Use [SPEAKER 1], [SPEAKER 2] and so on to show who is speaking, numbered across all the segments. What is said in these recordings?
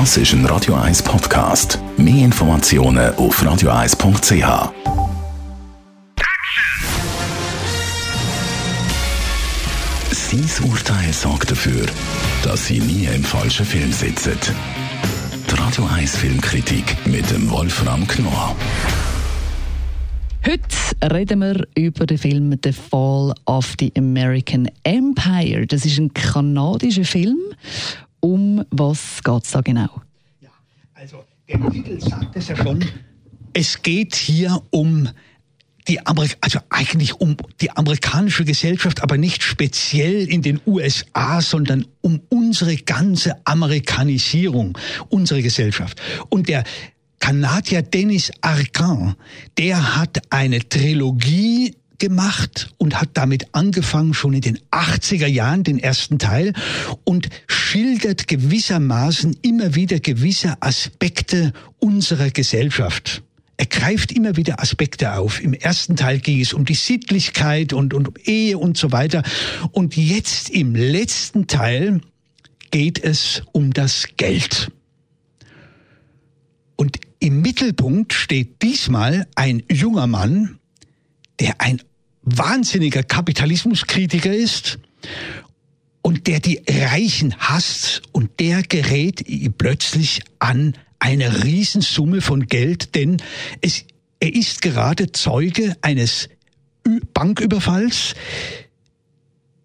[SPEAKER 1] Das ist ein Radio 1 Podcast. Mehr Informationen auf radio1.ch. Sein Urteil sorgt dafür, dass Sie nie im falschen Film sitzen. Die Radio 1 Filmkritik mit dem Wolfram Knorr.
[SPEAKER 2] Heute reden wir über den Film The Fall of the American Empire. Das ist ein kanadischer Film. Um was geht es da genau?
[SPEAKER 3] Ja, also der Titel sagt es ja schon. Es geht hier um die Amerik also eigentlich um die amerikanische Gesellschaft, aber nicht speziell in den USA, sondern um unsere ganze Amerikanisierung, unsere Gesellschaft. Und der Kanadier Dennis Arcand, der hat eine Trilogie gemacht und hat damit angefangen schon in den 80er Jahren, den ersten Teil, und schildert gewissermaßen immer wieder gewisse Aspekte unserer Gesellschaft. Er greift immer wieder Aspekte auf. Im ersten Teil ging es um die Sittlichkeit und, und um Ehe und so weiter. Und jetzt im letzten Teil geht es um das Geld. Und im Mittelpunkt steht diesmal ein junger Mann, der ein wahnsinniger Kapitalismuskritiker ist und der die Reichen hasst und der gerät plötzlich an eine Riesensumme von Geld, denn es, er ist gerade Zeuge eines Banküberfalls.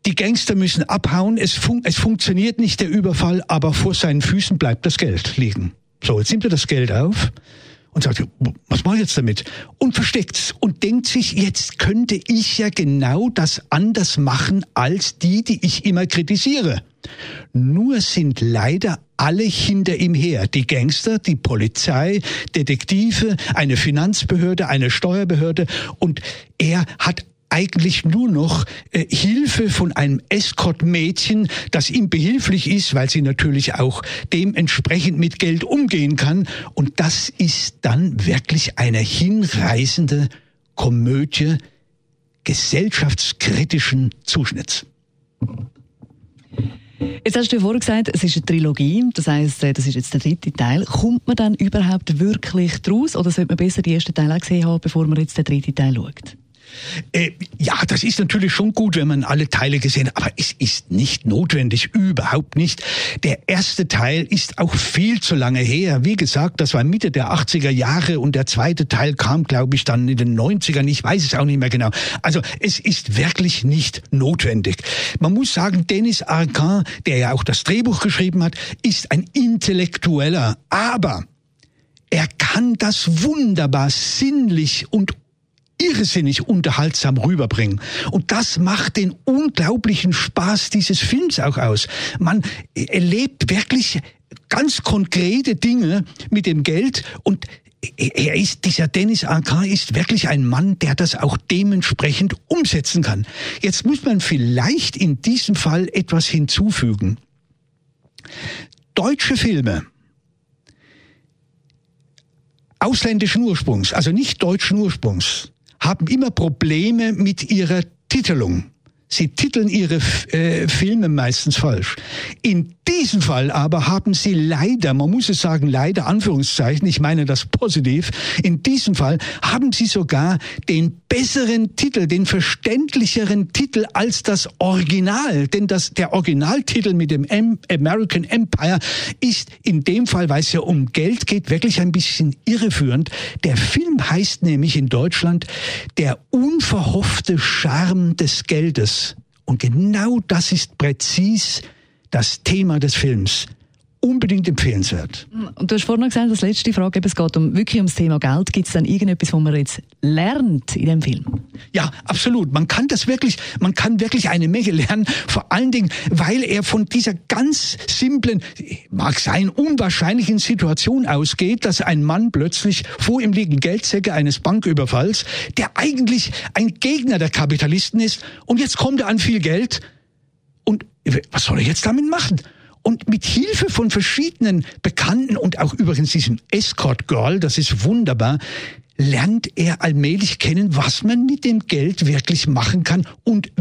[SPEAKER 3] Die Gangster müssen abhauen, es, fun es funktioniert nicht der Überfall, aber vor seinen Füßen bleibt das Geld liegen. So, jetzt nimmt er das Geld auf und sagt, was mache ich jetzt damit? Und versteckt's und denkt sich, jetzt könnte ich ja genau das anders machen als die, die ich immer kritisiere. Nur sind leider alle hinter ihm her. Die Gangster, die Polizei, Detektive, eine Finanzbehörde, eine Steuerbehörde und er hat eigentlich nur noch äh, Hilfe von einem Escort-Mädchen, das ihm behilflich ist, weil sie natürlich auch dementsprechend mit Geld umgehen kann. Und das ist dann wirklich eine hinreißende Komödie gesellschaftskritischen Zuschnitts.
[SPEAKER 2] Jetzt hast du vorhin gesagt, es ist eine Trilogie, das heißt, äh, das ist jetzt der dritte Teil. Kommt man dann überhaupt wirklich draus oder sollte man besser den ersten Teil auch gesehen haben, bevor man jetzt den dritten Teil schaut?
[SPEAKER 3] Äh, ja, das ist natürlich schon gut, wenn man alle Teile gesehen hat, aber es ist nicht notwendig, überhaupt nicht. Der erste Teil ist auch viel zu lange her. Wie gesagt, das war Mitte der 80er Jahre und der zweite Teil kam, glaube ich, dann in den 90ern. Ich weiß es auch nicht mehr genau. Also es ist wirklich nicht notwendig. Man muss sagen, Dennis Arcand, der ja auch das Drehbuch geschrieben hat, ist ein Intellektueller, aber er kann das wunderbar sinnlich und irrsinnig unterhaltsam rüberbringen. Und das macht den unglaublichen Spaß dieses Films auch aus. Man erlebt wirklich ganz konkrete Dinge mit dem Geld und er ist, dieser Dennis Arcand ist wirklich ein Mann, der das auch dementsprechend umsetzen kann. Jetzt muss man vielleicht in diesem Fall etwas hinzufügen. Deutsche Filme, ausländischen Ursprungs, also nicht deutschen Ursprungs, haben immer Probleme mit ihrer Titelung. Sie titeln ihre äh, Filme meistens falsch. In diesem Fall aber haben sie leider, man muss es sagen, leider Anführungszeichen, ich meine das positiv, in diesem Fall haben sie sogar den besseren Titel, den verständlicheren Titel als das Original. Denn das, der Originaltitel mit dem American Empire ist in dem Fall, weil es ja um Geld geht, wirklich ein bisschen irreführend. Der Film heißt nämlich in Deutschland Der unverhoffte Charme des Geldes. Und genau das ist präzis das Thema des Films unbedingt empfehlenswert.
[SPEAKER 2] Und du hast vorhin gesagt, das letzte Frage, es geht um, wirklich ums Thema Geld. Gibt es dann irgendetwas, was man jetzt lernt in dem Film?
[SPEAKER 3] Ja, absolut. Man kann das wirklich, man kann wirklich eine Menge lernen. Vor allen Dingen, weil er von dieser ganz simplen, mag sein, unwahrscheinlichen Situation ausgeht, dass ein Mann plötzlich vor ihm liegen Geldsäcke eines Banküberfalls, der eigentlich ein Gegner der Kapitalisten ist, und jetzt kommt er an viel Geld. Und was soll er jetzt damit machen? Und mit Hilfe von verschiedenen Bekannten und auch übrigens diesem Escort Girl, das ist wunderbar, lernt er allmählich kennen, was man mit dem Geld wirklich machen kann und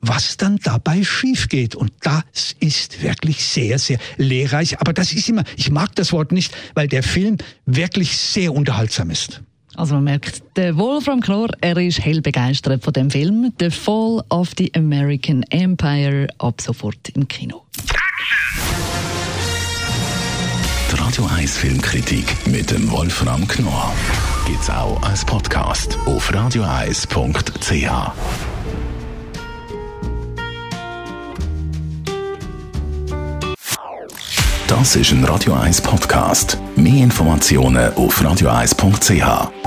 [SPEAKER 3] was dann dabei schief geht. Und das ist wirklich sehr, sehr lehrreich. Aber das ist immer, ich mag das Wort nicht, weil der Film wirklich sehr unterhaltsam ist.
[SPEAKER 2] Also man merkt, der Wolfram Knorr, er ist hell begeistert von dem Film The Fall of the American Empire ab sofort im Kino.
[SPEAKER 1] Die Radio 1 Filmkritik mit dem Wolfram Knorr gibt's auch als Podcast auf radioeis.ch. Das ist ein Radio 1 Podcast. Mehr Informationen auf radioeis.ch.